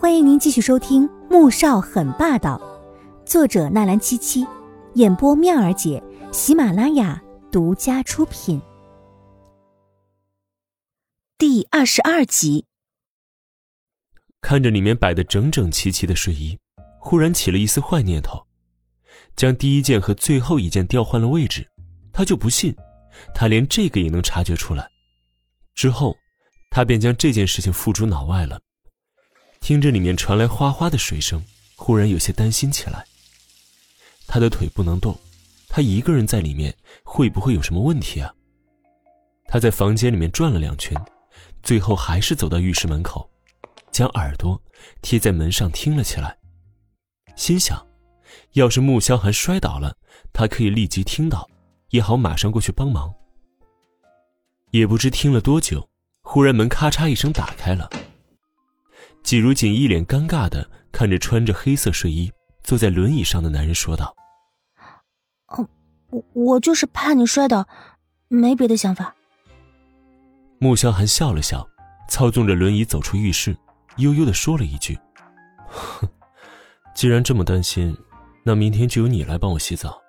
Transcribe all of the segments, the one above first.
欢迎您继续收听《穆少很霸道》，作者纳兰七七，演播妙儿姐，喜马拉雅独家出品。第二十二集，看着里面摆的整整齐齐的睡衣，忽然起了一丝坏念头，将第一件和最后一件调换了位置。他就不信，他连这个也能察觉出来。之后，他便将这件事情付诸脑外了。听着里面传来哗哗的水声，忽然有些担心起来。他的腿不能动，他一个人在里面会不会有什么问题啊？他在房间里面转了两圈，最后还是走到浴室门口，将耳朵贴在门上听了起来。心想，要是穆萧寒摔倒了，他可以立即听到，也好马上过去帮忙。也不知听了多久，忽然门咔嚓一声打开了。季如锦一脸尴尬的看着穿着黑色睡衣坐在轮椅上的男人，说道：“哦，我我就是怕你摔倒，没别的想法。”穆萧寒笑了笑，操纵着轮椅走出浴室，悠悠的说了一句：“哼，既然这么担心，那明天就由你来帮我洗澡。”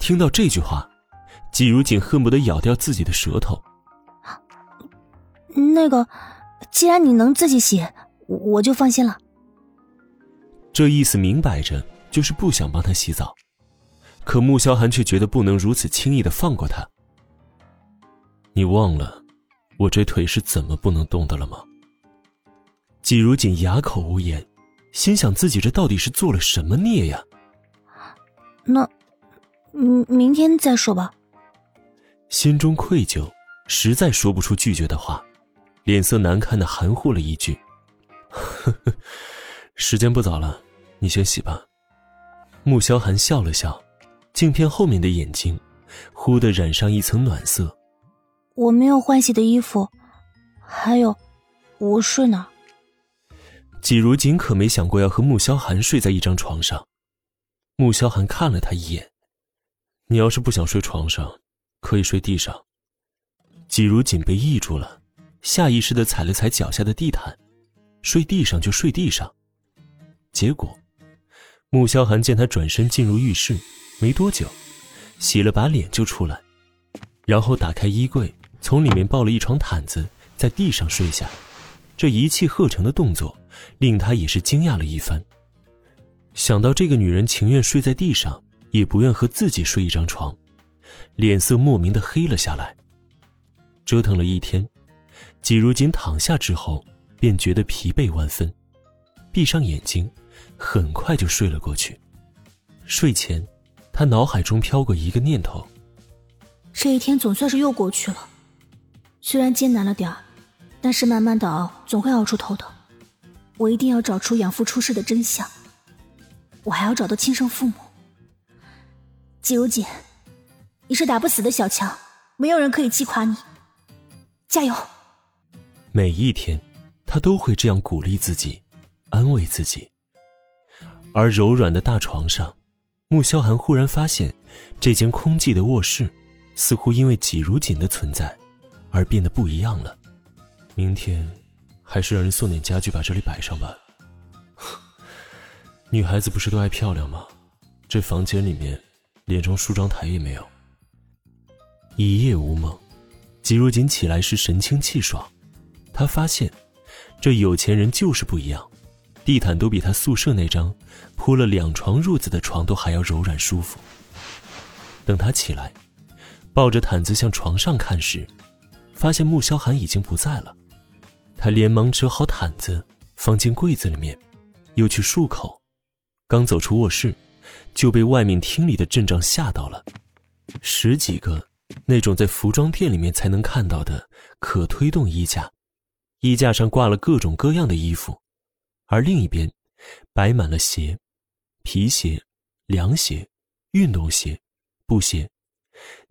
听到这句话，季如锦恨不得咬掉自己的舌头。那个，既然你能自己洗。我就放心了。这意思明摆着就是不想帮他洗澡，可穆萧寒却觉得不能如此轻易的放过他。你忘了，我这腿是怎么不能动的了吗？季如锦哑口无言，心想自己这到底是做了什么孽呀？那，嗯，明天再说吧。心中愧疚，实在说不出拒绝的话，脸色难看的含糊了一句。呵呵，时间不早了，你先洗吧。穆萧寒笑了笑，镜片后面的眼睛忽地染上一层暖色。我没有换洗的衣服，还有，我睡哪？季如锦可没想过要和穆萧寒睡在一张床上。穆萧寒看了他一眼，你要是不想睡床上，可以睡地上。季如锦被抑住了，下意识的踩了踩脚下的地毯。睡地上就睡地上，结果，穆萧寒见他转身进入浴室，没多久，洗了把脸就出来，然后打开衣柜，从里面抱了一床毯子，在地上睡下。这一气呵成的动作，令他也是惊讶了一番。想到这个女人情愿睡在地上，也不愿和自己睡一张床，脸色莫名的黑了下来。折腾了一天，季如锦躺下之后。便觉得疲惫万分，闭上眼睛，很快就睡了过去。睡前，他脑海中飘过一个念头：这一天总算是又过去了，虽然艰难了点儿，但是慢慢的熬，总会熬出头的。我一定要找出养父出事的真相，我还要找到亲生父母。季如锦，你是打不死的小强，没有人可以击垮你，加油！每一天。他都会这样鼓励自己，安慰自己。而柔软的大床上，穆萧寒忽然发现，这间空寂的卧室，似乎因为季如锦的存在，而变得不一样了。明天，还是让人送点家具把这里摆上吧。女孩子不是都爱漂亮吗？这房间里面，连张梳妆台也没有。一夜无梦，季如锦起来时神清气爽，他发现。这有钱人就是不一样，地毯都比他宿舍那张铺了两床褥子的床都还要柔软舒服。等他起来，抱着毯子向床上看时，发现穆萧寒已经不在了。他连忙折好毯子放进柜子里面，又去漱口。刚走出卧室，就被外面厅里的阵仗吓到了。十几个那种在服装店里面才能看到的可推动衣架。衣架上挂了各种各样的衣服，而另一边摆满了鞋、皮鞋、凉鞋、运动鞋、布鞋，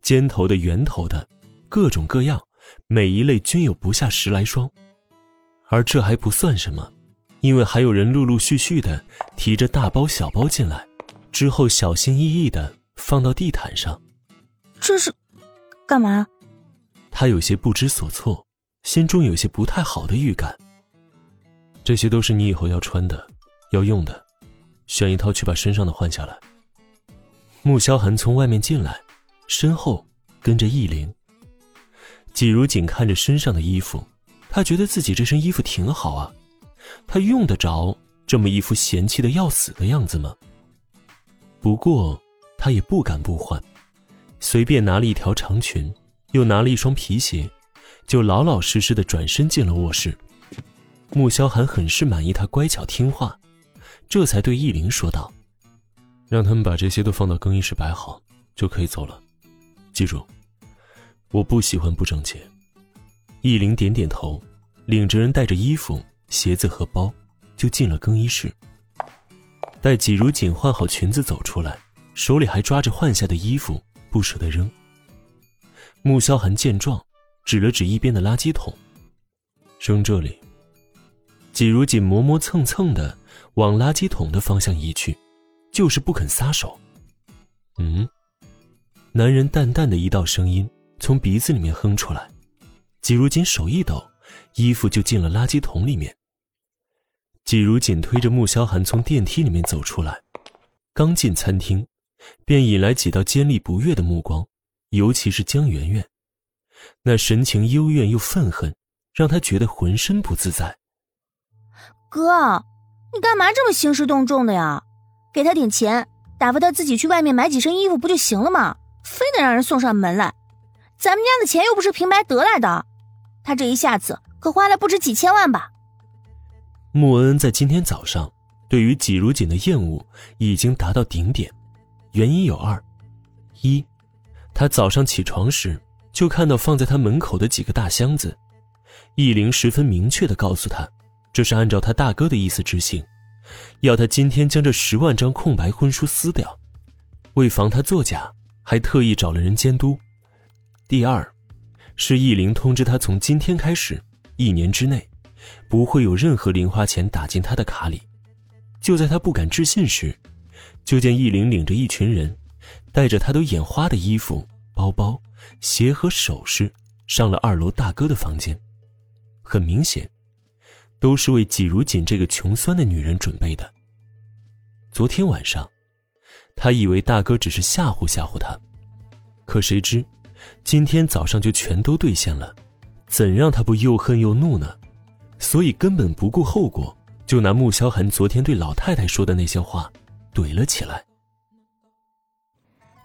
尖头的、圆头的，各种各样，每一类均有不下十来双。而这还不算什么，因为还有人陆陆续续的提着大包小包进来，之后小心翼翼的放到地毯上。这是干嘛？他有些不知所措。心中有些不太好的预感。这些都是你以后要穿的，要用的，选一套去把身上的换下来。穆萧寒从外面进来，身后跟着易灵。季如锦看着身上的衣服，他觉得自己这身衣服挺好啊，他用得着这么一副嫌弃的要死的样子吗？不过他也不敢不换，随便拿了一条长裙，又拿了一双皮鞋，就老老实实的转身进了卧室。穆萧寒很是满意他乖巧听话，这才对易灵说道：“让他们把这些都放到更衣室摆好，就可以走了。记住。”我不喜欢不整洁。易灵点点头，领着人带着衣服、鞋子和包，就进了更衣室。待季如锦换好裙子走出来，手里还抓着换下的衣服，不舍得扔。穆萧寒见状，指了指一边的垃圾桶：“扔这里。”季如锦磨磨蹭蹭的往垃圾桶的方向移去，就是不肯撒手。嗯，男人淡淡的一道声音。从鼻子里面哼出来，季如锦手一抖，衣服就进了垃圾桶里面。季如锦推着穆萧寒从电梯里面走出来，刚进餐厅，便引来几道尖利不悦的目光，尤其是江圆圆，那神情幽怨又愤恨，让他觉得浑身不自在。哥，你干嘛这么兴师动众的呀？给他点钱，打发他自己去外面买几身衣服不就行了吗？非得让人送上门来。咱们家的钱又不是平白得来的，他这一下子可花了不止几千万吧？穆恩恩在今天早上对于季如锦的厌恶已经达到顶点，原因有二：一，他早上起床时就看到放在他门口的几个大箱子，易灵十分明确的告诉他，这是按照他大哥的意思执行，要他今天将这十万张空白婚书撕掉，为防他作假，还特意找了人监督。第二，是易灵通知他，从今天开始，一年之内，不会有任何零花钱打进他的卡里。就在他不敢置信时，就见易灵领着一群人，带着他都眼花的衣服、包包、鞋和首饰，上了二楼大哥的房间。很明显，都是为季如锦这个穷酸的女人准备的。昨天晚上，他以为大哥只是吓唬吓唬他，可谁知。今天早上就全都兑现了，怎让他不又恨又怒呢？所以根本不顾后果，就拿穆萧寒昨天对老太太说的那些话怼了起来。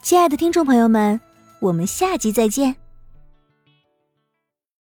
亲爱的听众朋友们，我们下集再见。